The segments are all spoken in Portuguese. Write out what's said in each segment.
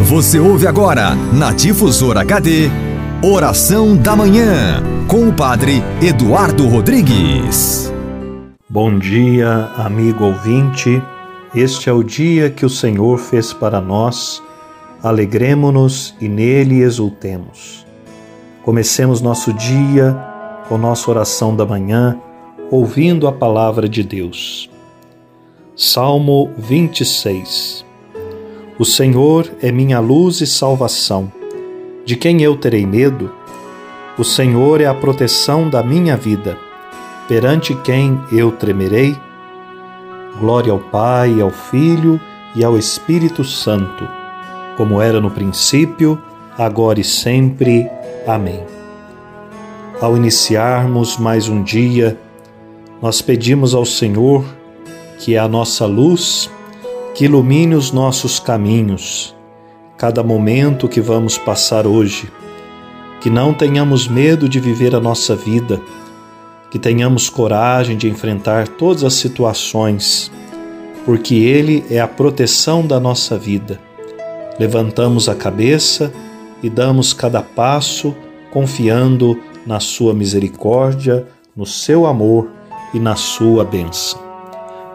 Você ouve agora, na Difusora HD, Oração da Manhã, com o Padre Eduardo Rodrigues. Bom dia, amigo ouvinte. Este é o dia que o Senhor fez para nós. Alegremo-nos e nele exultemos. Comecemos nosso dia com nossa oração da manhã, ouvindo a palavra de Deus. Salmo 26 o Senhor é minha luz e salvação. De quem eu terei medo? O Senhor é a proteção da minha vida. Perante quem eu tremerei? Glória ao Pai, ao Filho e ao Espírito Santo, como era no princípio, agora e sempre. Amém. Ao iniciarmos mais um dia, nós pedimos ao Senhor, que a nossa luz, que ilumine os nossos caminhos, cada momento que vamos passar hoje, que não tenhamos medo de viver a nossa vida, que tenhamos coragem de enfrentar todas as situações, porque Ele é a proteção da nossa vida. Levantamos a cabeça e damos cada passo confiando na Sua misericórdia, no Seu amor e na Sua bênção.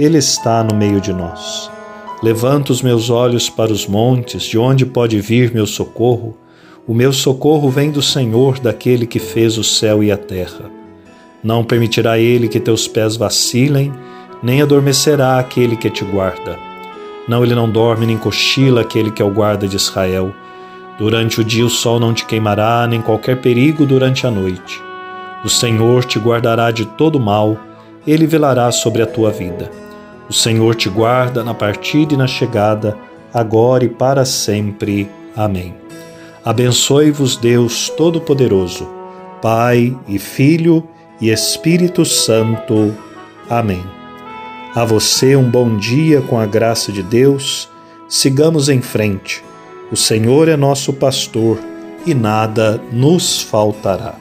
Ele está no meio de nós. Levanto os meus olhos para os montes, de onde pode vir meu socorro? O meu socorro vem do Senhor, daquele que fez o céu e a terra. Não permitirá ele que teus pés vacilem, nem adormecerá aquele que te guarda. Não, ele não dorme nem cochila aquele que é o guarda de Israel. Durante o dia o sol não te queimará, nem qualquer perigo durante a noite. O Senhor te guardará de todo mal, ele velará sobre a tua vida. O Senhor te guarda na partida e na chegada, agora e para sempre. Amém. Abençoe-vos Deus Todo-Poderoso, Pai e Filho e Espírito Santo. Amém. A você um bom dia com a graça de Deus. Sigamos em frente. O Senhor é nosso pastor e nada nos faltará.